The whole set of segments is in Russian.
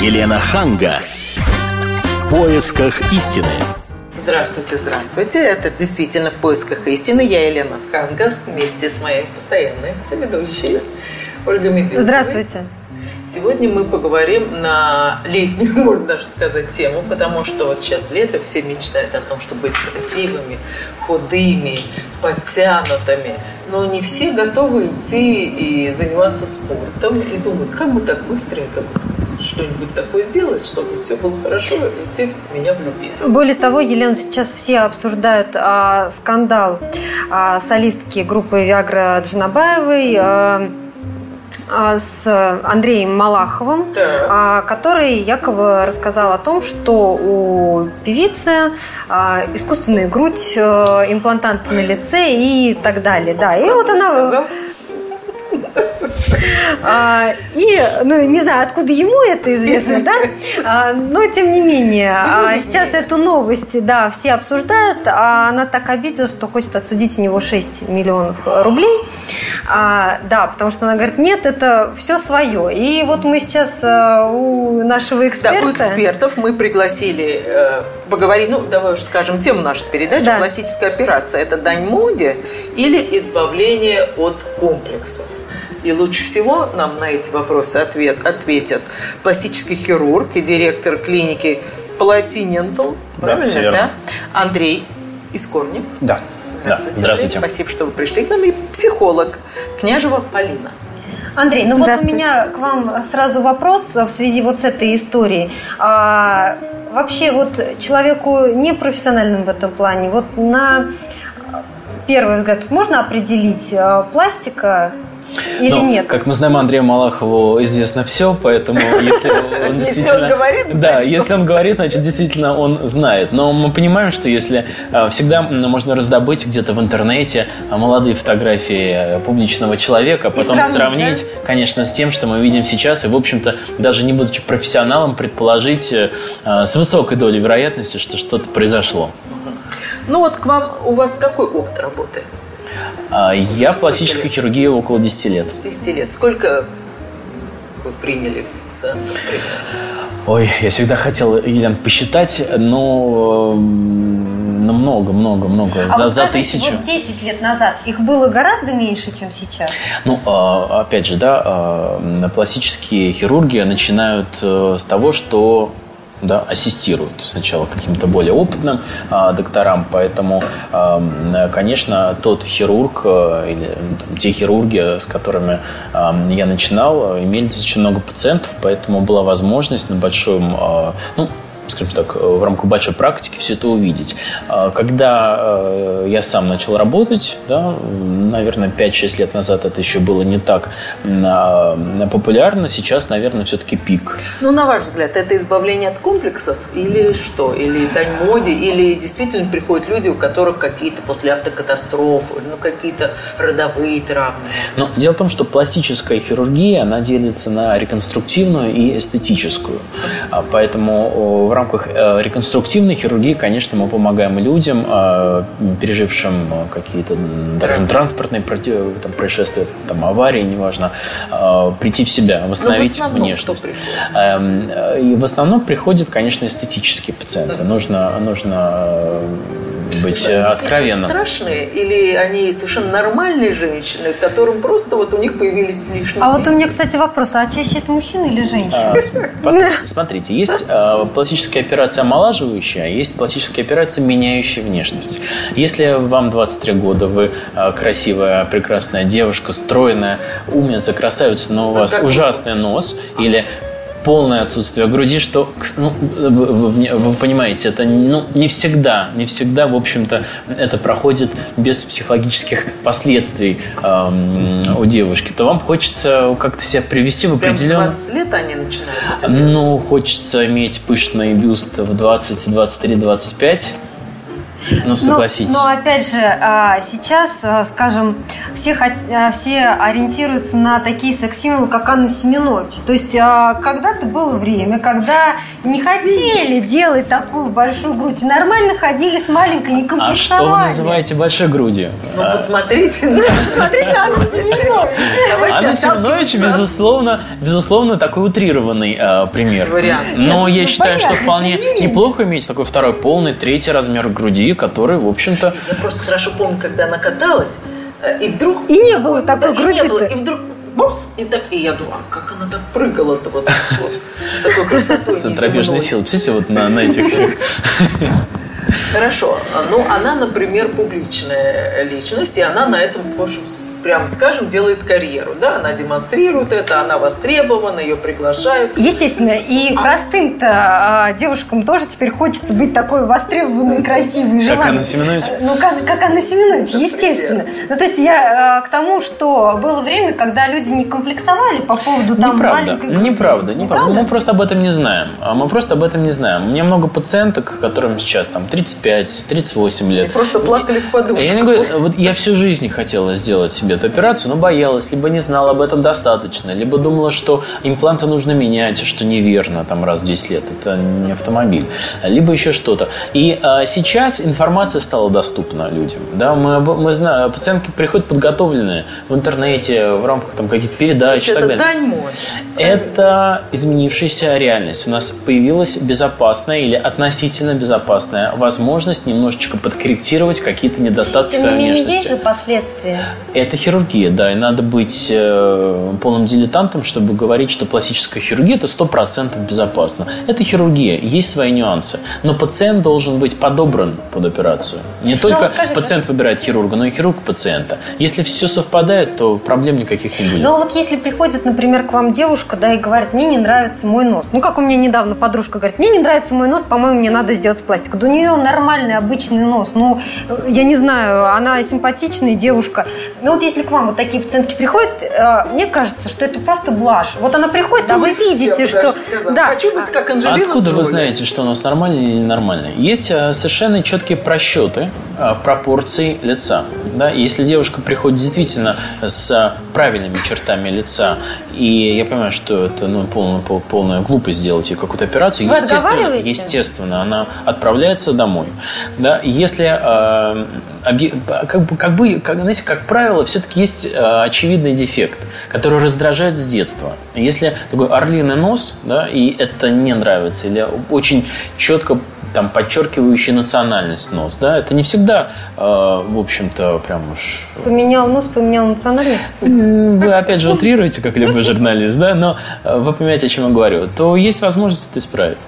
Елена Ханга. В поисках истины. Здравствуйте, здравствуйте. Это действительно в поисках истины. Я Елена Ханга вместе с моей постоянной соведущей Ольгой Медведевой. Здравствуйте. Сегодня мы поговорим на летнюю, можно даже сказать, тему, потому что вот сейчас лето, все мечтают о том, чтобы быть красивыми, худыми, подтянутыми. Но не все готовы идти и заниматься спортом и думают, как бы так быстренько что-нибудь такое сделать, чтобы все было хорошо, и те меня влюбились. Более того, Елена, сейчас все обсуждают а, скандал а, солистки группы Виагра Джанабаевой, а, а, с Андреем Малаховым, да. который якобы рассказал о том, что у певицы а, искусственная грудь, э, имплантанты на лице и так далее. Да, и вот она... Сказал? А, и, ну, не знаю, откуда ему это известно, да? А, но, тем не менее, а, сейчас эту новость, да, все обсуждают, а она так обиделась, что хочет отсудить у него 6 миллионов рублей. А, да, потому что она говорит, нет, это все свое. И вот мы сейчас а, у нашего эксперта... Да, у экспертов мы пригласили э, поговорить, ну, давай уже скажем тему нашей передачи. Да. Пластическая операция – это дань моде или избавление от комплексов? И лучше всего нам на эти вопросы ответ, ответят пластический хирург и директор клиники Platinental, да, все да? Андрей Искорнев. Да. Здравствуйте. Да. Здравствуйте. Андрей, спасибо, что вы пришли к нам. И психолог Княжева Полина. Андрей, ну вот у меня к вам сразу вопрос в связи вот с этой историей. А, вообще вот человеку непрофессиональным в этом плане, вот на первый взгляд можно определить а, пластика или Но, нет? Как мы знаем, Андрею Малахову известно все, поэтому если он действительно... Говорит, Да, если он говорит, значит, действительно он знает. Но мы понимаем, что если а, всегда можно раздобыть где-то в интернете а, молодые фотографии э, публичного человека, а потом сравнить, конечно, с тем, что мы видим сейчас, и, в общем-то, даже не будучи профессионалом, предположить э, с высокой долей вероятности, что что-то произошло. Ну вот к вам, у вас какой опыт работы? А, я в пластической лет? хирургии около 10 лет. 10 лет. Сколько вы приняли пациентов Ой, я всегда хотел, Елена, посчитать, но, но много, много, много. А за, вот за скажите, тысячу. Вот 10 лет назад их было гораздо меньше, чем сейчас. Ну, а, опять же, да, а, пластические хирурги начинают э, с того, что да, ассистируют сначала каким-то более опытным а, докторам, поэтому, а, конечно, тот хирург э, или там, те хирурги, с которыми а, я начинал, имели очень много пациентов, поэтому была возможность на большом, а, ну, скажем так, в рамках большой практики все это увидеть. А, когда э, я сам начал работать, да, наверное, 5-6 лет назад это еще было не так а, популярно, сейчас, наверное, все-таки пик. Ну, на ваш взгляд, это избавление от комплексов или что? Или дань моде? Или действительно приходят люди, у которых какие-то после автокатастрофы, ну, какие-то родовые травмы? Но дело в том, что пластическая хирургия, она делится на реконструктивную и эстетическую. А, поэтому в рамках э, реконструктивной хирургии, конечно, мы помогаем людям, э, пережившим э, какие-то даже транспортные там, происшествия, там, аварии, неважно, прийти в себя, восстановить в внешность. Эм, и в основном приходят, конечно, эстетические пациенты. Нужно, нужно быть э, откровенным. страшные или они совершенно нормальные женщины, которым просто вот у них появились лишние А вот у меня, кстати, вопрос, а чаще это мужчины или женщины? А, смотрите, есть а, пластическая операция омолаживающая, а есть пластическая операция, меняющая внешность. Если вам 23 года, вы а, красивая, прекрасная девушка, стройная, умница, красавица, но у вас ужасный нос или полное отсутствие груди, что, ну, вы, вы понимаете, это ну, не всегда, не всегда, в общем-то, это проходит без психологических последствий эм, у девушки, то вам хочется как-то себя привести в определенный... Прям 20 лет они начинают это Ну, хочется иметь пышный бюст в 20, 23, 25, Ну, согласитесь. Но, но опять же, а, сейчас, а, скажем, все, а, все ориентируются на такие секс-символы, как Анна Семенович. То есть когда-то было время, когда не хотели делать такую большую грудь. И нормально ходили с маленькой, не комплексовали. А что вы называете большой грудью? Ну, посмотрите. Посмотрите на Анну Семенович. Анна Семенович, безусловно, безусловно, такой утрированный пример. Но я ну, считаю, что вполне неплохо иметь такой второй полный, третий размер груди, который, в общем-то... Я просто хорошо помню, когда она каталась, э, и вдруг... И не было такой да, груди и, не было, и вдруг бопс, и так, и я думаю, а как она так прыгала-то вот с такой красотой Центробежной силы. Представляете, вот на, на этих всех... Хорошо. Ну, она, например, публичная личность, и она на этом, в общем, прямо скажем, делает карьеру. Да? Она демонстрирует это, она востребована, ее приглашают. Естественно, и а... простым-то а, девушкам тоже теперь хочется быть такой востребованной, красивой, желанной. Как Анна Семенович? Ну, как, как Анна Семенович, естественно. Ну, то есть я а, к тому, что было время, когда люди не комплексовали по поводу там неправда, маленькой груди. Неправда, неправда. Мы просто об этом не знаем. А мы просто об этом не знаем. У меня много пациенток, которым сейчас там 35-38 лет. И просто плакали в подушку. Я не говорю, вот я всю жизнь хотела сделать себе себе эту операцию, но боялась, либо не знала об этом достаточно, либо думала, что импланты нужно менять, что неверно там раз в 10 лет, это не автомобиль, либо еще что-то. И а, сейчас информация стала доступна людям. Да? Мы, мы знаем, пациентки приходят подготовленные в интернете, в рамках там, каких-то передач и так далее. Дань мой. Это изменившаяся реальность. У нас появилась безопасная или относительно безопасная возможность немножечко подкорректировать какие-то недостатки своей не внешности. Есть же последствия. Это хирургия, да, и надо быть э, полным дилетантом, чтобы говорить, что пластическая хирургия это сто процентов безопасно. Это хирургия, есть свои нюансы, но пациент должен быть подобран под операцию. Не ну, только вот скажите, пациент выбирает хирурга, но и хирург пациента. Если все совпадает, то проблем никаких не будет. Но вот если приходит, например, к вам девушка, да, и говорит, мне не нравится мой нос. Ну, как у меня недавно подружка говорит, мне не нравится мой нос, по-моему, мне надо сделать пластику. Да у нее нормальный, обычный нос. Ну, я не знаю, она симпатичная девушка. Но вот если к вам вот такие пациентки приходят, э, мне кажется, что это просто блажь. Вот она приходит, а вы видите, что... Да. Хочу быть как Анжелина Откуда Джоли. вы знаете, что у нас нормально или ненормально? Есть э, совершенно четкие просчеты э, пропорций лица. Да? Если девушка приходит действительно с правильными чертами лица, и я понимаю, что это ну, полная, полная глупость сделать ей какую-то операцию, вы естественно, естественно, она отправляется домой. Да? Если э, как бы, как бы, как, знаете, как правило, все-таки есть э, очевидный дефект, который раздражает с детства. Если такой орлиный нос, да, и это не нравится, или очень четко там подчеркивающий национальность нос, да, это не всегда, э, в общем-то, прям уж... Поменял нос, поменял национальность? Вы опять же утрируете, как любой журналист, да, но э, вы понимаете, о чем я говорю, то есть возможность это исправить.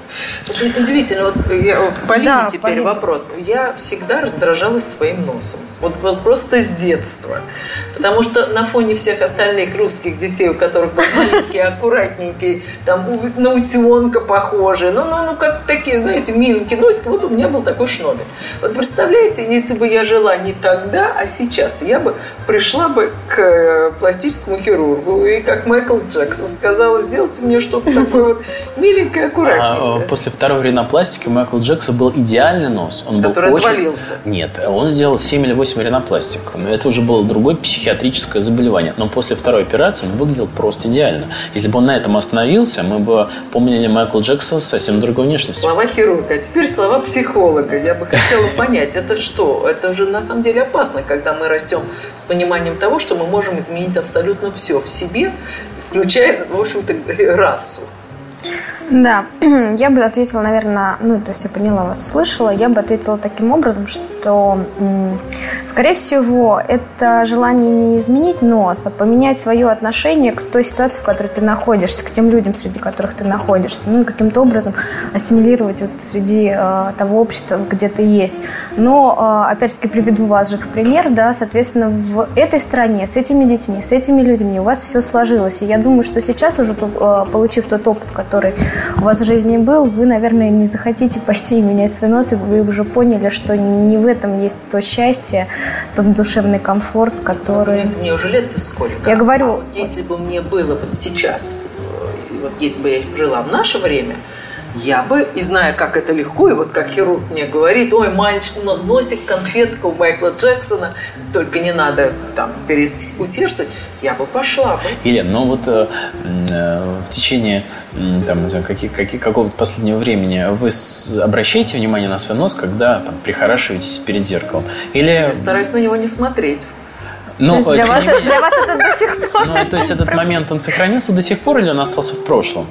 Удивительно, вот я, Полине да, теперь Полина. вопрос. Я всегда раздражалась своим носом. Вот, вот просто с детства. Потому что на фоне всех остальных русских детей, у которых был маленький, аккуратненький, там на утенка похожий, ну, ну, ну, как такие, знаете, миленькие носики, вот у меня был такой шнобель. Вот представляете, если бы я жила не тогда, а сейчас, я бы пришла бы к э, пластическому хирургу и, как Майкл Джексон, сказала, сделайте мне что-то такое вот миленькое, аккуратненькое. А, после второй ринопластики у Майкла Джексона был идеальный нос. Он Который был отвалился. Очень... Нет, он сделал 7 или 8 ринопластик. Но это уже было другое психиатрическое заболевание. Но после второй операции он выглядел просто идеально. Если бы он на этом остановился, мы бы помнили Майкла Джексона совсем другой внешностью. Слова хирурга. А теперь слова психолога. Я бы хотела понять, это что? Это же на самом деле опасно, когда мы растем с пониманием того, что мы можем изменить абсолютно все в себе, включая, в общем-то, расу. Да, я бы ответила, наверное, ну, то есть я поняла вас, услышала, я бы ответила таким образом, что, скорее всего, это желание не изменить нос, а поменять свое отношение к той ситуации, в которой ты находишься, к тем людям, среди которых ты находишься, ну и каким-то образом ассимилировать вот среди э, того общества, где ты есть. Но, э, опять-таки, приведу вас же в пример, да, соответственно, в этой стране, с этими детьми, с этими людьми у вас все сложилось. И я думаю, что сейчас уже, э, получив тот опыт, который у вас в жизни был, вы, наверное, не захотите пойти менять свой нос, и вы уже поняли, что не в этом есть то счастье, тот душевный комфорт, который... Понимаете, мне уже лет-то сколько. Я говорю... А вот если бы мне было вот сейчас, э, вот если бы я жила в наше время, я бы, и зная, как это легко, и вот как хирург мне говорит, ой, мальчик, ну, носик, конфетка у Майкла Джексона, только не надо там переусердствовать, я бы пошла бы. Елена, ну вот э, э, в течение там, не знаю, каких, каких, какого-то последнего времени вы обращаете внимание на свой нос, когда там, прихорашиваетесь перед зеркалом? Или... Я стараюсь на него не смотреть. Ну, для, вас, для вас это до сих пор. Ну, то есть этот момент, он сохранился до сих пор или он остался в прошлом?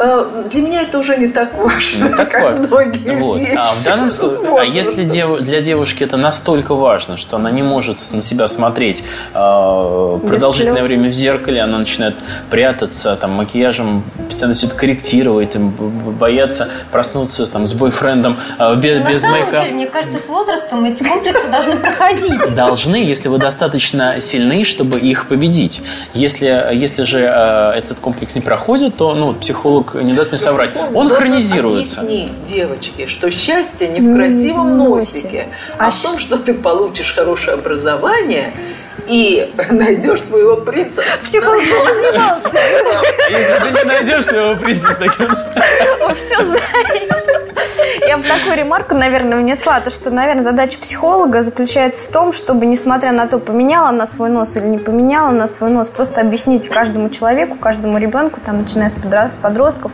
Э, для меня это уже не так важно, не так как важно. многие вот. А в данном случае, а если дев, для девушки это настолько важно, что она не может на себя смотреть э, продолжительное время в зеркале, она начинает прятаться, там, макияжем постоянно все это корректировать, там, бояться проснуться там, с бойфрендом э, без, без на мейка. Деле, мне кажется, с возрастом эти комплексы должны проходить. Должны, если вы достаточно сильны, чтобы их победить. Если, если же э, этот комплекс не проходит, то ну, психолог психолог не даст мне соврать, он хронизируется. Объясни девочки, что счастье не в красивом носике, а в том, что ты получишь хорошее образование и найдешь своего принца. Психолог сомневался. Если ты не найдешь своего принца с таким... Он все знает. Я бы такую ремарку, наверное, внесла, то, что, наверное, задача психолога заключается в том, чтобы, несмотря на то, поменяла она свой нос или не поменяла она свой нос, просто объяснить каждому человеку, каждому ребенку, там, начиная с подростков,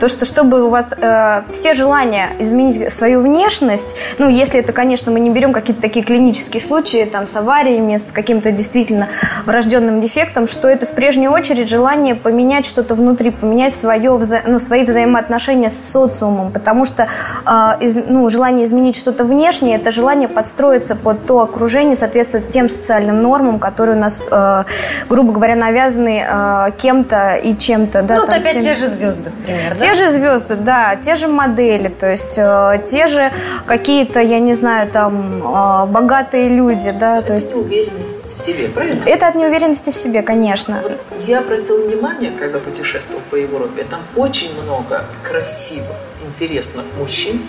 то, что чтобы у вас э, все желания изменить свою внешность, ну, если это, конечно, мы не берем какие-то такие клинические случаи, там, с авариями, с каким-то действительно врожденным дефектом, что это в прежнюю очередь желание поменять что-то внутри, поменять свое, ну, свои взаимоотношения с социумом, потому что э, из, ну, желание изменить что-то внешнее, это желание подстроиться под то окружение, соответствовать тем социальным нормам, которые у нас, э, грубо говоря, навязаны э, кем-то и чем-то. Да, ну, вот опять тем... те же звезды, например, да? Те же звезды, да, те же модели, то есть э, те же какие-то, я не знаю, там, э, богатые люди, да, это то есть... неуверенность в себе, правильно? Это от неуверенности в себе, конечно. Вот я обратила внимание, когда путешествовал по Европе, там очень много красивых, интересных мужчин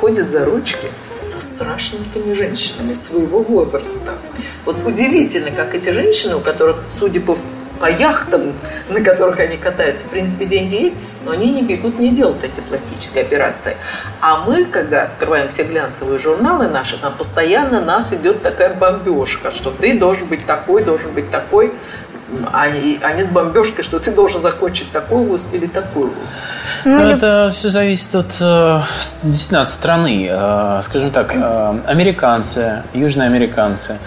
ходят за ручки со страшненькими женщинами своего возраста. Вот удивительно, как эти женщины, у которых, судя по, по яхтам, на которых они катаются, в принципе, деньги есть, но они не бегут, не делают эти пластические операции. А мы, когда открываем все глянцевые журналы наши, там постоянно нас идет такая бомбежка, что ты должен быть такой, должен быть такой а не, а нет бомбежки, что ты должен закончить такой вуз или такой вуз. Ну, ну это все зависит от, э, действительно от страны. Э, скажем так, э, американцы, южноамериканцы,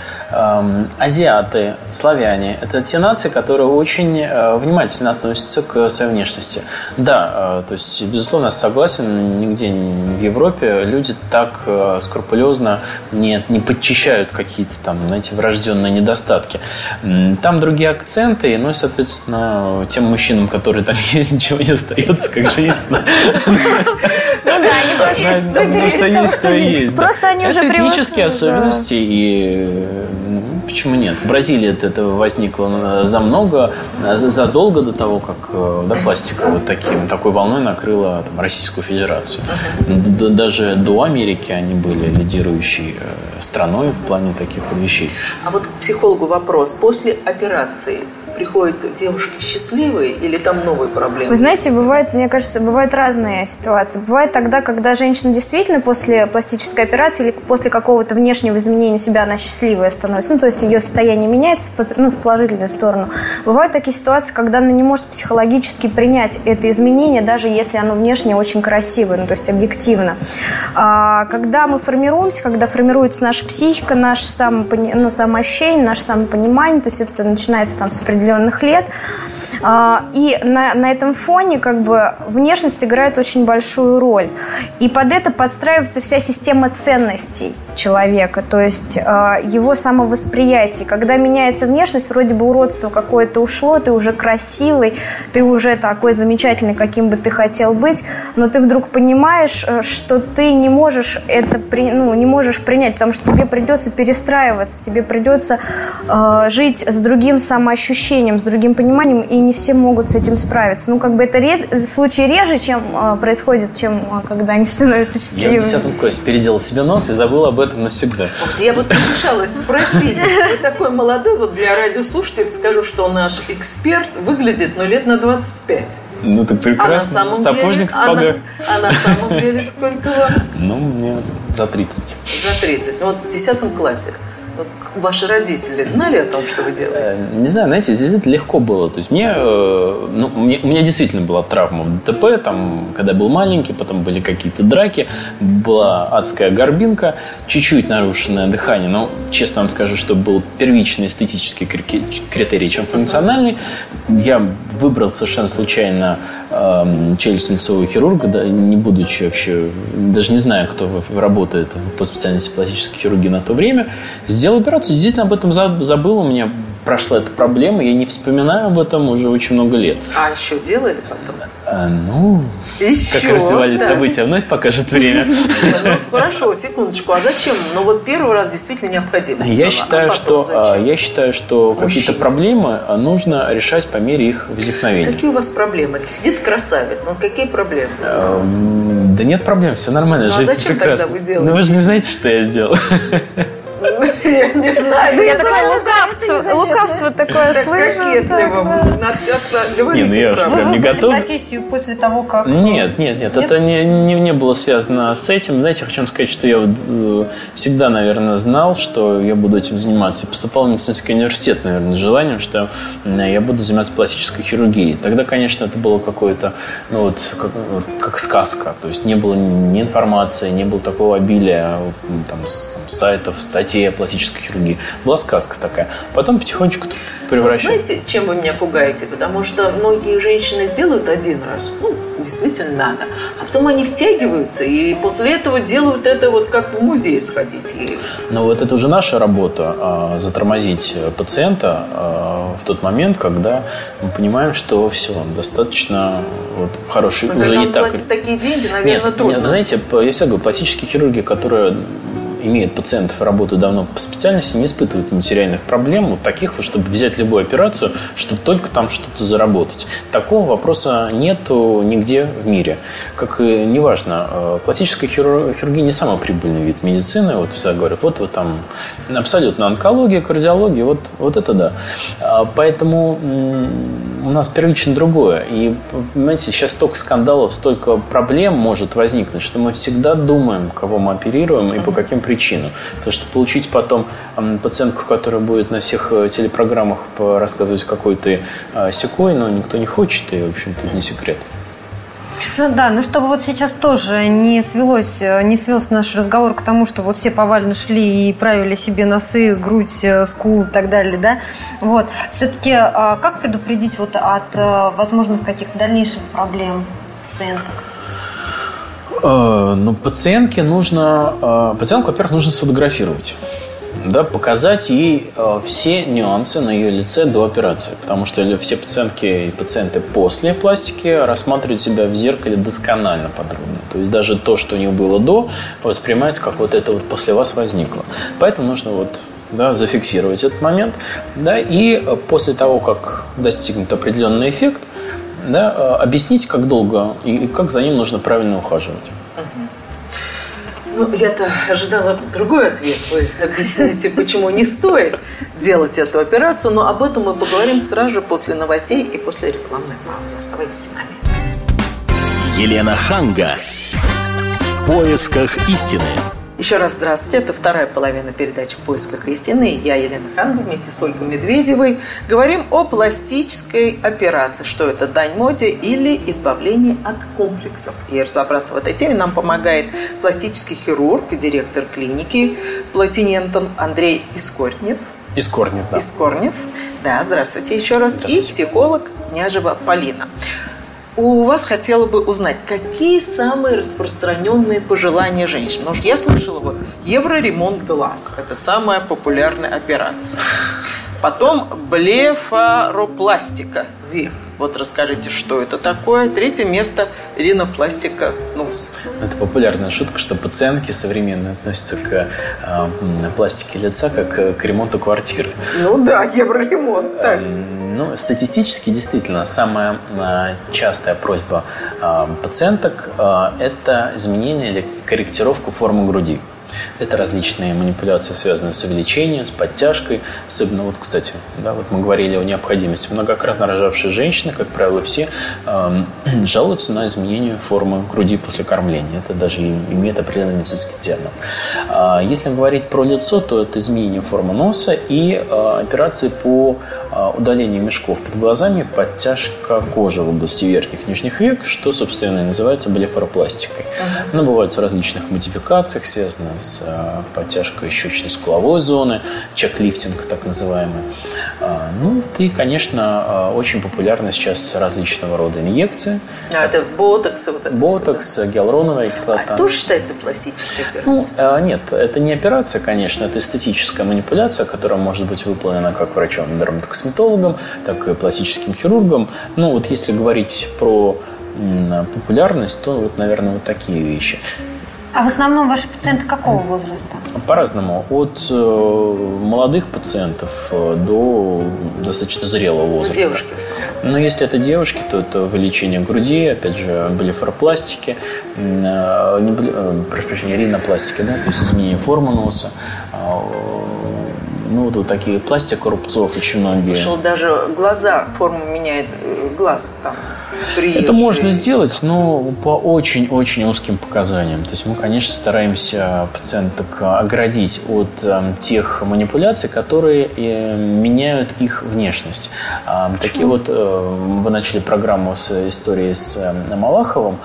азиаты, славяне – это те нации, которые очень внимательно относятся к своей внешности. Да, то есть, безусловно, я согласен, нигде в Европе люди так скрупулезно не, не подчищают какие-то там, знаете, врожденные недостатки. Там другие акценты акценты, ну и, соответственно, тем мужчинам, которые там есть, ничего не остается, как женщина. Ну да, они что есть, то есть. Просто они уже привыкли. этнические особенности, и ну, почему нет? В Бразилии это возникло за много, задолго до того, как э, да, пластика вот таким, такой волной накрыла там, Российскую Федерацию. Даже до Америки они были лидирующей э, страной в плане таких вещей. А вот к психологу вопрос. После операции приходят девушки счастливые или там новые проблемы? Вы знаете, бывает, мне кажется, бывают разные ситуации. Бывает тогда, когда женщина действительно после пластической операции или после какого-то внешнего изменения себя она счастливая становится. Ну, то есть ее состояние меняется в, ну, в положительную сторону. Бывают такие ситуации, когда она не может психологически принять это изменение, даже если оно внешне очень красивое, ну, то есть объективно. А, когда мы формируемся, когда формируется наша психика, наше самопони... ну, самоощущение, наше самопонимание, то есть это начинается там с определенного определенных лет. А, и на, на этом фоне как бы внешность играет очень большую роль. И под это подстраивается вся система ценностей человека, то есть а, его самовосприятие. Когда меняется внешность, вроде бы уродство какое-то ушло, ты уже красивый, ты уже такой замечательный, каким бы ты хотел быть, но ты вдруг понимаешь, э, что ты не можешь это при, ну, не можешь принять, потому что тебе придется перестраиваться, тебе придется э, жить с другим самоощущением, с другим пониманием, и не все могут с этим справиться. Ну, как бы это ре... случаи реже, чем э, происходит, чем э, когда они становятся счастливыми. Я в 10 классе переделал себе нос и забыл об этом навсегда. Вот я вот помешалась спросить. Вы такой молодой, вот для радиослушателей скажу, что наш эксперт выглядит, ну, лет на 25. Ну, так прекрасно. А на самом Сапожник деле, с погах. А, на, а на самом деле сколько вам? Ну, мне за 30. За 30. Ну, вот в 10 классе. Вот ваши родители знали о том, что вы делаете? Э, Не знаю, знаете, здесь это легко было. То есть мне, э, ну, мне, у меня действительно была травма в ДТП, там, когда был маленький, потом были какие-то драки, была адская горбинка, чуть-чуть нарушенное дыхание, но честно вам скажу, что был первичный эстетический кри- критерий, чем функциональный. Я выбрал совершенно случайно э, челюстно-лицевого хирурга, да, не будучи вообще, даже не знаю, кто работает по специальности пластической хирургии на то время, сделал операцию, действительно об этом за- забыл, у меня прошла эта проблема, я не вспоминаю об этом уже очень много лет. А еще делали потом? А, ну, Еще, как развивались да. события, вновь покажет время. Ну, хорошо, секундочку. А зачем? Ну, вот первый раз действительно необходимо. Я считаю, что, а, я считаю, что какие-то проблемы а, нужно решать по мере их возникновения. Какие у вас проблемы? Сидит красавец, ну какие проблемы? Да нет проблем, все нормально, Ну, а жизнь зачем прекрасна. тогда вы делаете? Ну вы же не знаете, что я сделал. Не знаю. Ну, Я такое лукавство, лукавство такое Так слышу. кокетливо. Не, ну я. Вы прям не готов. профессию после того, как... Нет, нет, нет, это не, было связано с этим. Знаете, я хочу вам сказать, что я э, всегда, наверное, знал, что я буду этим заниматься. Поступал в медицинский университет, наверное, с желанием, что э, я буду заниматься пластической хирургией. Тогда, конечно, это было какое-то, ну вот, как, сказка. То есть не было ни информации, не было такого обилия м, там, с- там, сайтов, статей о пластической хирургии. Была сказка такая. Потом потихонечку это превращалось. Знаете, чем вы меня пугаете? Потому что многие женщины сделают один раз, ну, действительно надо, а потом они втягиваются, и после этого делают это вот как в музей сходить. И Но вот это уже наша работа а, затормозить пациента а, в тот момент, когда мы понимаем, что все, достаточно вот, хороший, когда уже нам и так. такие деньги, наверное, Нет, трудно. нет, знаете, я всегда говорю, пластические хирурги, которые имеют пациентов и работают давно по специальности, не испытывают материальных проблем, вот таких вот, чтобы взять любую операцию, чтобы только там что-то заработать. Такого вопроса нету нигде в мире. Как и неважно, э, пластическая хиру- хирургия не самый прибыльный вид медицины. Вот всегда говорят, вот вы там абсолютно онкология, кардиология, вот, вот это да. А, Поэтому у нас первично другое. И, понимаете, сейчас столько скандалов, столько проблем может возникнуть, что мы всегда думаем, кого мы оперируем и по каким причинам. Потому что получить потом пациентку, которая будет на всех э, телепрограммах рассказывать, какой ты э, секой, но никто не хочет, и, в общем-то, не секрет. Ну да, ну чтобы вот сейчас тоже не свелось, э, не свелся наш разговор к тому, что вот все повально шли и правили себе носы, грудь, скул и так далее, да. Вот. Все-таки как предупредить вот от возможных каких-то дальнейших проблем пациенток? Э, Ну, пациентке нужно... э, Пациентку, во-первых, нужно сфотографировать. Да, показать ей э, все нюансы на ее лице до операции. Потому что все пациентки и пациенты после пластики рассматривают себя в зеркале досконально подробно. То есть даже то, что у них было до, воспринимается как вот это вот после вас возникло. Поэтому нужно вот да, зафиксировать этот момент. Да, и после того, как достигнут определенный эффект, да, э, объяснить, как долго и и как за ним нужно правильно ухаживать. Ну, я-то ожидала другой ответ. Вы объясните, почему не стоит делать эту операцию, но об этом мы поговорим сразу же после новостей и после рекламной паузы. Оставайтесь с нами. Елена Ханга. В поисках истины. Еще раз здравствуйте. Это вторая половина передачи «В поисках истины». Я, Елена Ханга, вместе с Ольгой Медведевой говорим о пластической операции. Что это, дань моде или избавление от комплексов. И разобраться в этой теме нам помогает пластический хирург и директор клиники Платинентон Андрей Искорнев. Из корнев, да. Искорнев. Да, здравствуйте еще раз. И Здравствуйте. психолог Няжева Полина. У вас хотела бы узнать, какие самые распространенные пожелания женщин? Потому что я слышала, вот, евроремонт глаз – это самая популярная операция. Потом блефаропластика век. Вот расскажите, что это такое. Третье место – ринопластика нос. Это популярная шутка, что пациентки современные относятся к э, пластике лица как э, к ремонту квартиры. Ну да, евроремонт. Так. Ну, статистически, действительно, самая э, частая просьба э, пациенток это изменение или корректировка формы груди. Это различные манипуляции, связанные с увеличением, с подтяжкой. Особенно вот, кстати, да, вот мы говорили о необходимости. Многократно рожавшие женщины, как правило, все э, жалуются на изменение формы груди после кормления. Это даже имеет определенный медицинский термин. А если говорить про лицо, то это изменение формы носа и э, операции по э, удалению мешков под глазами, подтяжка кожи в области верхних и нижних век, что, собственно, и называется блефаропластикой. Uh-huh. Она бывает в различных модификациях, связанная с э, подтяжкой щечно-скуловой зоны, чек-лифтинг так называемый. А, ну и, конечно, очень популярны сейчас различного рода инъекции. А, это ботокс? Вот это ботокс, все, да? гиалуроновая кислота. А тоже считается пластической операцией? Ну, нет, это не операция, конечно, это эстетическая манипуляция, которая может быть выполнена как врачом-дерматокосметологом, так и пластическим хирургом. Ну, вот если говорить про популярность, то вот, наверное, вот такие вещи. А в основном ваши пациенты какого возраста? По-разному. От э, молодых пациентов э, до достаточно зрелого ну, возраста. Девушки. Но если это девушки, то это увеличение груди, опять же, блефаропластики, э, не, э, прошу прощения, ринопластики, да, то есть изменение формы носа. Э, ну, вот, вот такие пластика рубцов очень многие. Слышал, даже глаза форму меняет, э, глаз там приезжие. Это можно сделать, но по очень-очень узким показаниям. То есть мы, конечно, стараемся пациенток оградить от э, тех манипуляций, которые э, меняют их внешность. Э, такие вот, э, вы начали программу с историей с э, Малаховым.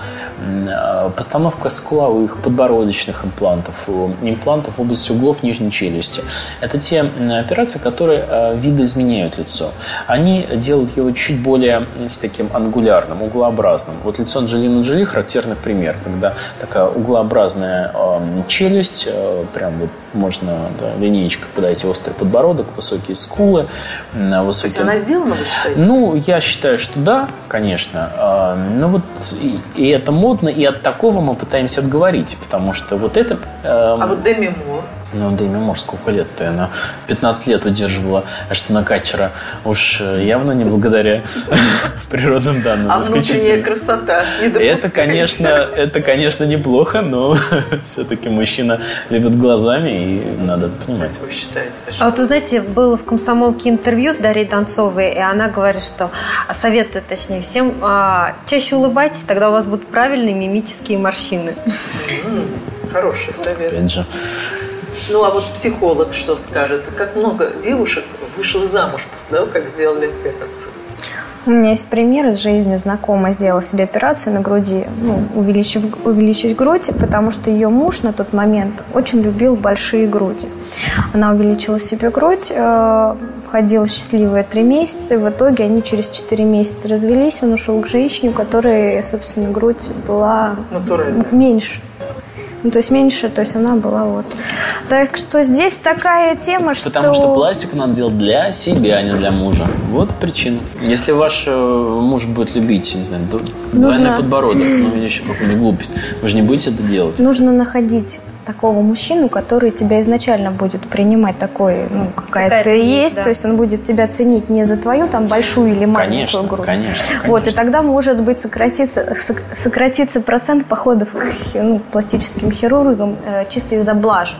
Э, постановка скуловых, подбородочных имплантов, имплантов в области углов нижней челюсти. Это те операции, которые э, видоизменяют лицо. Они делают его чуть более с таким ангулярным угловатым, углообразным. Вот лицо Анджелины Джоли характерный пример, когда такая углообразная э, челюсть, э, прям вот можно да, линеечкой подойти, острый подбородок, высокие скулы. Высокие... То есть она сделана, вы считаете? Ну, я считаю, что да, конечно. Э, ну вот и, и это модно, и от такого мы пытаемся отговорить, потому что вот это... Э, а вот Деми Мур? Ну, Дэми Мур сколько лет-то? Она 15 лет удерживала Эштона Катчера. Уж явно не благодаря природным данным. А внутренняя красота Это, конечно, это, конечно, неплохо, но все-таки мужчина любит глазами, и надо понимать. Вы считаете, А вот, вы знаете, было в комсомолке интервью с Дарьей Донцовой, и она говорит, что советует, точнее, всем а, чаще улыбайтесь, тогда у вас будут правильные мимические морщины. Хороший совет. Опять же. Ну, а вот психолог что скажет? Как много девушек вышло замуж после того, как сделали операцию? У меня есть пример из жизни. Знакомая сделала себе операцию на груди, ну, увеличив, увеличить грудь, потому что ее муж на тот момент очень любил большие груди. Она увеличила себе грудь, э, входила счастливая три месяца, и в итоге они через четыре месяца развелись. Он ушел к женщине, у которой, собственно, грудь была Натурально. меньше. Ну, то есть меньше, то есть она была вот. Так что здесь такая тема, что... Потому что пластик надо делать для себя, а не для мужа. Вот причина. Если ваш э, муж будет любить, не знаю, двойной Нужно... подбородок, ну, еще какую-нибудь глупость, вы же не будете это делать. Нужно находить такого мужчину, который тебя изначально будет принимать такой, ну, какая, какая ты есть, есть да. то есть он будет тебя ценить не за твою там большую или маленькую конечно, грудь. Конечно, конечно. Вот, и тогда может быть сократиться, сократиться процент походов к ну, пластическим хирургам э, чисто из-за блажи,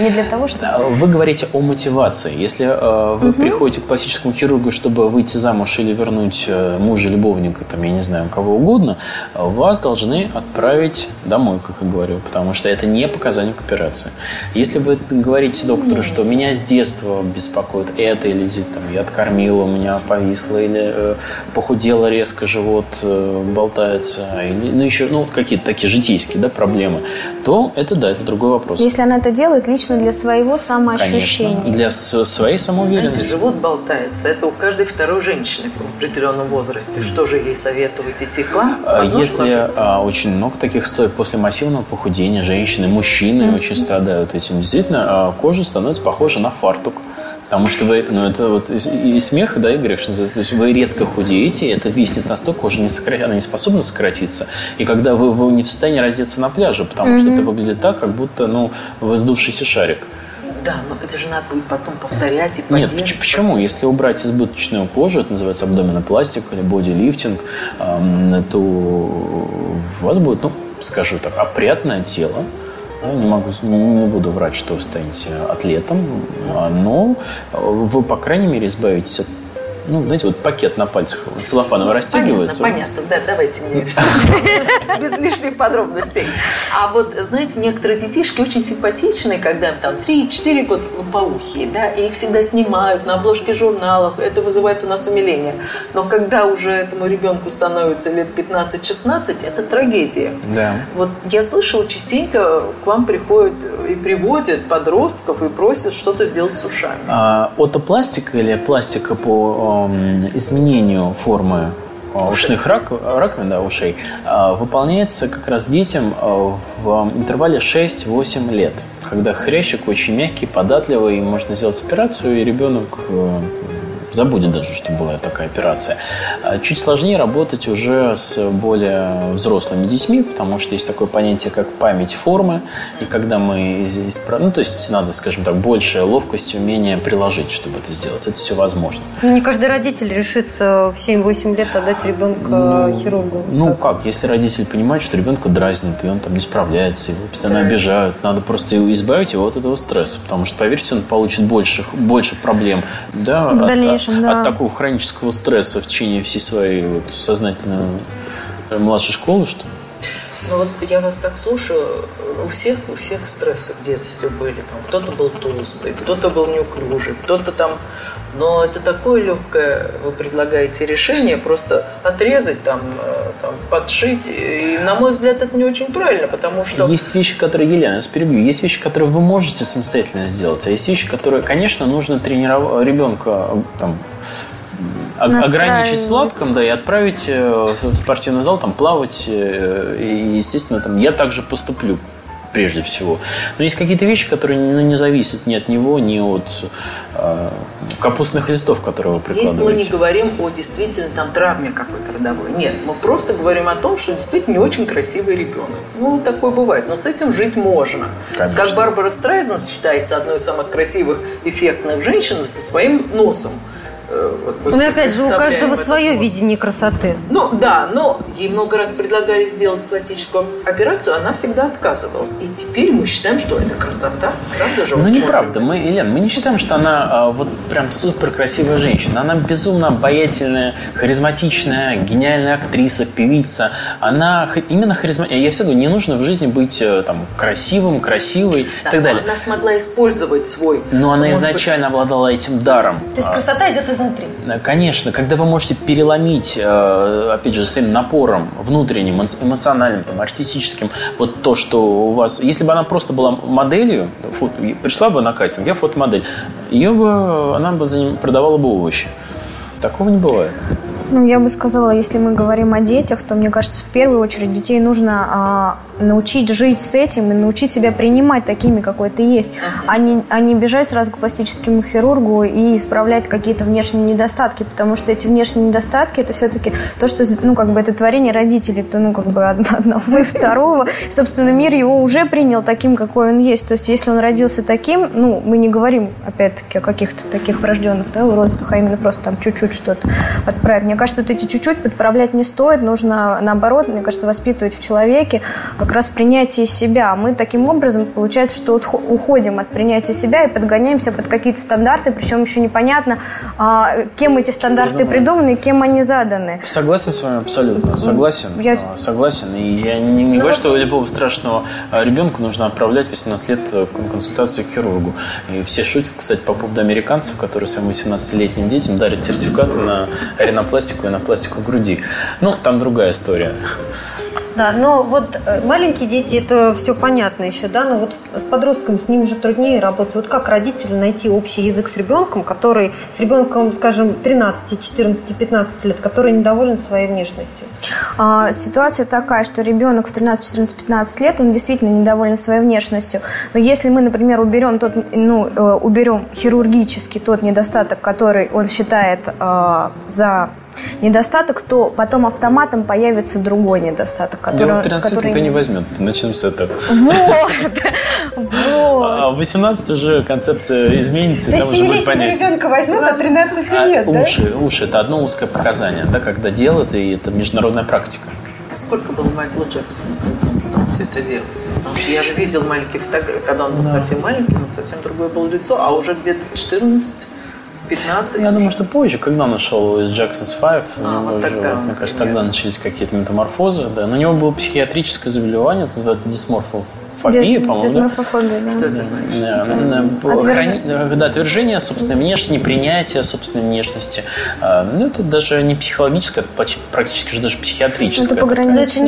не для того, чтобы... Вы говорите о мотивации. Если э, вы угу. приходите к пластическому хирургу, чтобы выйти замуж или вернуть э, мужа, любовника, там, я не знаю, кого угодно, вас должны отправить домой, как я говорю, потому что это не показатель к операции. Если вы говорите доктору, что меня с детства беспокоит это, или там, я откормила, у меня повисло, или э, похудела резко, живот э, болтается, или ну, еще ну, какие-то такие житейские да, проблемы, то это да, это другой вопрос. Если она это делает лично для своего самоощущения. Конечно, для своей самоуверенности. Знаете, живот болтается, это у каждой второй женщины в определенном возрасте. Что же ей советовать идти к вам? А, если а, очень много таких стоит после массивного похудения женщины, мужчины, мужчины mm-hmm. очень страдают этим. Действительно, а кожа становится похожа на фартук. Потому что вы, ну это вот и, и смех, да, и грех, что называется. То есть вы резко худеете, это виснет настолько, кожа не сокра... она не способна сократиться. И когда вы, вы не в состоянии раздеться на пляже, потому mm-hmm. что это выглядит так, как будто, ну, вы сдувшийся шарик. Да, но это же надо будет потом повторять и Нет, почему? Если убрать избыточную кожу, это называется абдоминопластик или бодилифтинг, то у вас будет, ну, скажу так, опрятное тело, Да, не, могу, не буду врать, что вы станете атлетом, а, но вы, по крайней мере, избавитесь от ну, знаете, вот пакет на пальцах целлофановый ну, растягивается. Понятно, понятно, да, давайте мне без лишних подробностей. А вот, знаете, некоторые детишки очень симпатичные, когда им там 3-4 года лопоухие, да, и их всегда снимают на обложке журналов, это вызывает у нас умиление. Но когда уже этому ребенку становится лет 15-16, это трагедия. Да. Вот я слышала, частенько к вам приходят и приводят подростков и просят что-то сделать с ушами. А, отопластика или пластика по изменению формы а, ушных рак, раковин, да, ушей, а, выполняется как раз детям а, в интервале 6-8 лет, когда хрящик очень мягкий, податливый, можно сделать операцию, и ребенок э, забудет даже, что была такая операция. А чуть сложнее работать уже с более взрослыми детьми, потому что есть такое понятие, как память формы, и когда мы исправим, ну, то есть надо, скажем так, большая ловкость, умение приложить, чтобы это сделать. Это все возможно. Ну, не каждый родитель решится в 7-8 лет отдать ребенка ну, хирургу. Ну, как? как? Если родитель понимает, что ребенка дразнит, и он там не справляется, его постоянно Конечно. обижают, надо просто избавить его от этого стресса, потому что, поверьте, он получит больше, больше проблем да, в дальнейшем общем, да. от такого хронического стресса в течение всей своей вот, сознательной младшей школы, что ну вот я вас так слушаю, у всех, у всех стрессы в детстве были. Там, кто-то был толстый, кто-то был неуклюжий, кто-то там... Но это такое легкое, вы предлагаете решение, просто отрезать, там, э, там, подшить. И, на мой взгляд, это не очень правильно, потому что... Есть вещи, которые, Елена, я вас перебью, есть вещи, которые вы можете самостоятельно сделать, а есть вещи, которые, конечно, нужно тренировать ребенка там, ограничить сладком, да, и отправить э, в спортивный зал там плавать. Э, и, естественно, там я также поступлю прежде всего. Но есть какие-то вещи, которые ну, не зависят ни от него, ни от э, капустных листов, которые вы прикладываете. Если мы не говорим о действительно там травме какой-то родовой. Нет, мы просто говорим о том, что действительно не очень красивый ребенок. Ну, такое бывает. Но с этим жить можно. Конечно. Как Барбара Страйзен считается одной из самых красивых, эффектных женщин со своим носом. Э, вот, ну, опять же, у каждого свое вопрос. видение красоты. Ну, да, но ей много раз предлагали сделать пластическую операцию, она всегда отказывалась. И теперь мы считаем, что это красота. Правда же? Ну, вот неправда. Мы, Елена, мы не считаем, что она а, вот прям супер красивая женщина. Она безумно обаятельная, харизматичная, гениальная актриса, певица. Она именно харизматичная. Я все говорю, не нужно в жизни быть э, там красивым, красивой да, и так далее. Она смогла использовать свой... Но она изначально быть... обладала этим даром. То есть красота идет из изнутри. Конечно, когда вы можете переломить, э, опять же, своим напором внутренним, эмоциональным, там, артистическим, вот то, что у вас... Если бы она просто была моделью, фото, пришла бы на кастинг, я фотомодель, ее бы, она бы продавала бы овощи. Такого не бывает. Ну, я бы сказала, если мы говорим о детях, то, мне кажется, в первую очередь детей нужно а, научить жить с этим и научить себя принимать такими, какой ты есть, а не, а не бежать сразу к пластическому хирургу и исправлять какие-то внешние недостатки, потому что эти внешние недостатки это все-таки то, что, ну, как бы это творение родителей, то, ну, как бы одного и второго. Собственно, мир его уже принял таким, какой он есть. То есть, если он родился таким, ну, мы не говорим, опять-таки, о каких-то таких врожденных да, уродствах, а именно просто там чуть-чуть что-то подправить. Мне кажется, вот эти чуть-чуть подправлять не стоит, нужно, наоборот, мне кажется, воспитывать в человеке как раз принятие себя. Мы таким образом, получается, что уходим от принятия себя и подгоняемся под какие-то стандарты, причем еще непонятно, а, кем эти стандарты придуманы кем они заданы. Согласен с вами абсолютно. Согласен. Я... А, согласен. И я не, не говорю, что любого страшного а, ребенка нужно отправлять 18 лет э, на консультацию к хирургу. И все шутят, кстати, по поводу американцев, которые своим 18-летним детям дарят сертификаты на ринопластику и на пластику груди. Ну, там другая история. Да, но вот э, маленькие дети, это все понятно еще, да, но вот с подростками с ними же труднее работать. Вот как родителю найти общий язык с ребенком, который, с ребенком, скажем, 13, 14, 15 лет, который недоволен своей внешностью? А, ситуация такая, что ребенок в 13, 14, 15 лет, он действительно недоволен своей внешностью. Но если мы, например, уберем, тот, ну, э, уберем хирургически тот недостаток, который он считает э, за недостаток, то потом автоматом появится другой недостаток, который... Дело в 13 который... никто не возьмет. Начнем с этого. Вот! Вот! А в 18 уже концепция изменится. То есть 7-летнего ребенка возьмет, а 13 нет, а, Уши, уши – это одно узкое показание, да, когда делают, и это международная практика. А сколько было Майкла Джексона, когда он стал все это делать? Потому что я же видел маленькие фотографии, когда он был да. совсем маленький, но совсем другое было лицо, а уже где-то 14 15? Я думаю, что позже, когда он нашел из Jackson's Five, а, вот уже, тогда, мне кажется, тогда начались какие-то метаморфозы. Да. Но у него было психиатрическое заболевание, это называется дисморфов Фобия, по-моему, да? да? Что это значит? Да, да, отвержение собственной внешности, непринятие собственной внешности. А, ну, это даже не психологическое, это практически же даже психиатрическое. Это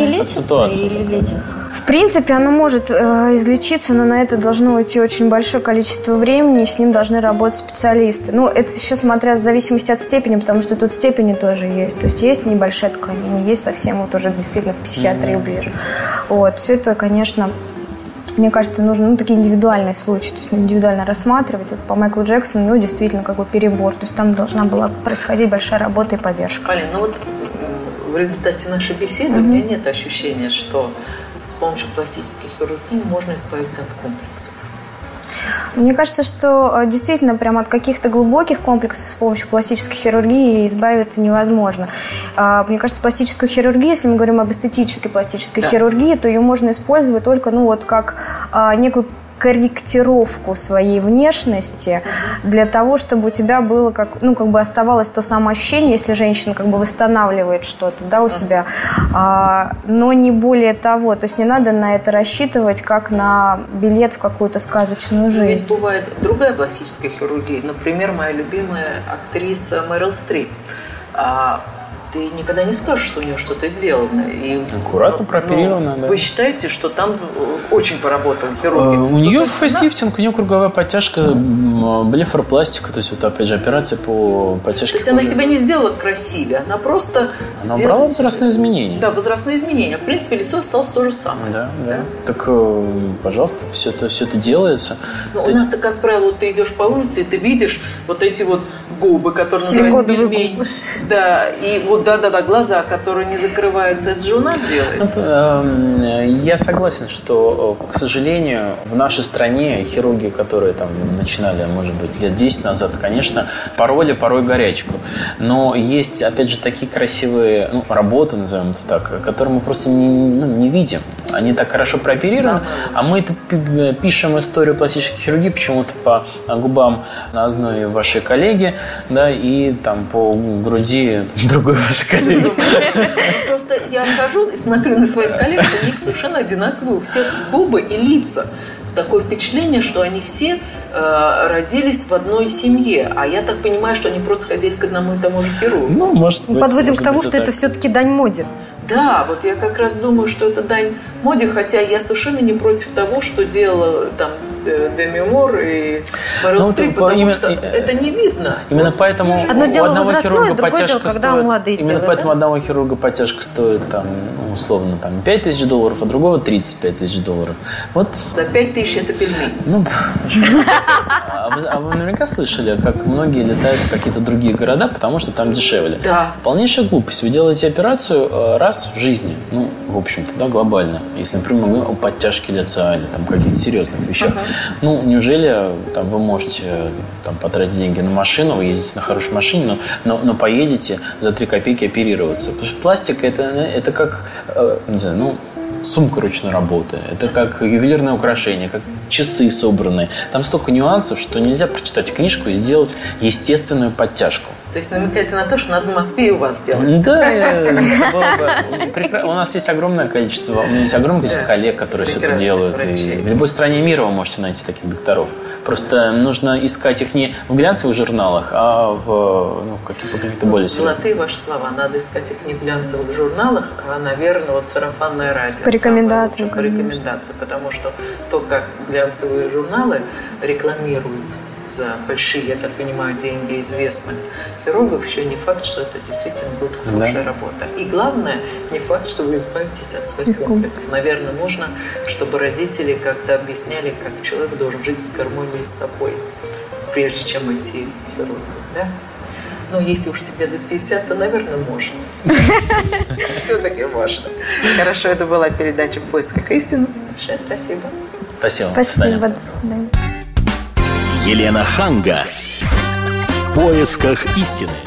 лечится ситуация, или лечится? В принципе, оно может э, излечиться, но на это должно уйти очень большое количество времени, и с ним должны работать специалисты. Ну, это еще смотря в зависимости от степени, потому что тут степени тоже есть. То есть есть небольшая ткань, есть совсем вот уже действительно в психиатрии mm-hmm. ближе. Вот, все это, конечно, мне кажется, нужно ну, такие индивидуальные случаи, то есть индивидуально рассматривать. Вот по Майклу Джексону, ну, действительно, как бы перебор. То есть там должна была происходить большая работа и поддержка. Полин, ну вот в результате нашей беседы mm-hmm. у меня нет ощущения, что с помощью пластических хирургии можно избавиться от комплексов. Мне кажется, что э, действительно прямо от каких-то глубоких комплексов с помощью пластической хирургии избавиться невозможно. А, мне кажется, пластическую хирургию, если мы говорим об эстетической пластической да. хирургии, то ее можно использовать только ну, вот как а, некую корректировку своей внешности для того, чтобы у тебя было как, ну, как бы оставалось то самое ощущение, если женщина как бы восстанавливает что-то, да, у себя, а, но не более того. То есть не надо на это рассчитывать, как на билет в какую-то сказочную жизнь. Ведь бывает другая пластическая хирургия. Например, моя любимая актриса Мэрил Стрип а, ты никогда не скажешь, что у нее что-то сделано. И, Аккуратно ну, прооперировано, ну, да. Вы считаете, что там очень поработал хирург? Uh, у нее фейслифтинг, у нее круговая подтяжка, блефоропластика, то есть вот опять же операция по подтяжке То есть кожи. она себя не сделала красивее, она просто Она убрала возрастные изменения. Да, возрастные изменения. В принципе, лицо осталось то же самое. Да, да. да. Так, э, пожалуйста, все это, все это делается. Но вот у нас-то, как правило, ты идешь по улице, и ты видишь вот эти вот губы, которые называются пельмень. Да, и вот да-да-да, глаза, которые не закрываются, это же у нас делается. Эм, я согласен, что, к сожалению, в нашей стране хирурги, которые там начинали, может быть, лет 10 назад, конечно, пороли порой горячку. Но есть, опять же, такие красивые ну, работы, назовем это так, которые мы просто не, ну, не видим. Они так хорошо прооперированы, а мы пишем историю пластической хирургии почему-то по губам на одной вашей коллеги, да, и там по груди другой вашей коллеги. Просто я хожу и смотрю на своих коллег, у них совершенно одинаковые у всех губы и лица. Такое впечатление, что они все э, родились в одной семье. А я так понимаю, что они просто ходили к одному и тому же хирургу. Ну, может быть, Подводим может к тому, что это все-таки дань моде. Да, вот я как раз думаю, что это дань моде, хотя я совершенно не против того, что делала там Деми Мур и Мэрил ну, Стрип, потому именно, что это не видно. Именно поэтому Одно дело возрастное, другое дело, когда стоит, молодые Именно делают, поэтому да? одного хирурга подтяжка стоит там, ну, условно, там, 5 тысяч долларов, а другого 35 тысяч долларов. Вот. За 5 тысяч это пельмень. Ну, а вы, а вы наверняка слышали, как многие летают в какие-то другие города, потому что там дешевле. Да. Полнейшая глупость. Вы делаете операцию э, раз в жизни, ну, в общем-то, да, глобально. Если, например, мы о подтяжке лица или там каких-то серьезных вещах. Uh-huh. Ну, неужели там, вы можете там, потратить деньги на машину, вы ездите на хорошей машине, но, но, но поедете за 3 копейки оперироваться? Потому что пластик это, это как, э, не знаю, ну, сумка ручной работы. Это как ювелирное украшение, как часы собранные. Там столько нюансов, что нельзя прочитать книжку и сделать естественную подтяжку. То есть намекаете на то, что надо в Москве у вас сделать? Да, у нас есть огромное количество, у меня есть огромное количество коллег, которые все это делают. В любой стране мира вы можете найти таких докторов. Просто нужно искать их не в глянцевых журналах, а в ну, каких-то более серьезных. Золотые ваши слова. Надо искать их не в глянцевых журналах, а, наверное, вот сарафанное радио. По рекомендации. По рекомендации, потому что то, как глянцевые журналы рекламируют за большие, я так понимаю, деньги известных хирургов, еще не факт, что это действительно будет хорошая да. работа. И главное, не факт, что вы избавитесь от своих комплексов. Наверное, нужно, чтобы родители как-то объясняли, как человек должен жить в гармонии с собой, прежде чем идти к хирургу. Да? Но если уж тебе за 50, то, наверное, можно. Все-таки можно. Хорошо, это была передача «В поисках истины». Большое спасибо. Спасибо. Спасибо. До свидания. Елена Ханга. Поисках истины.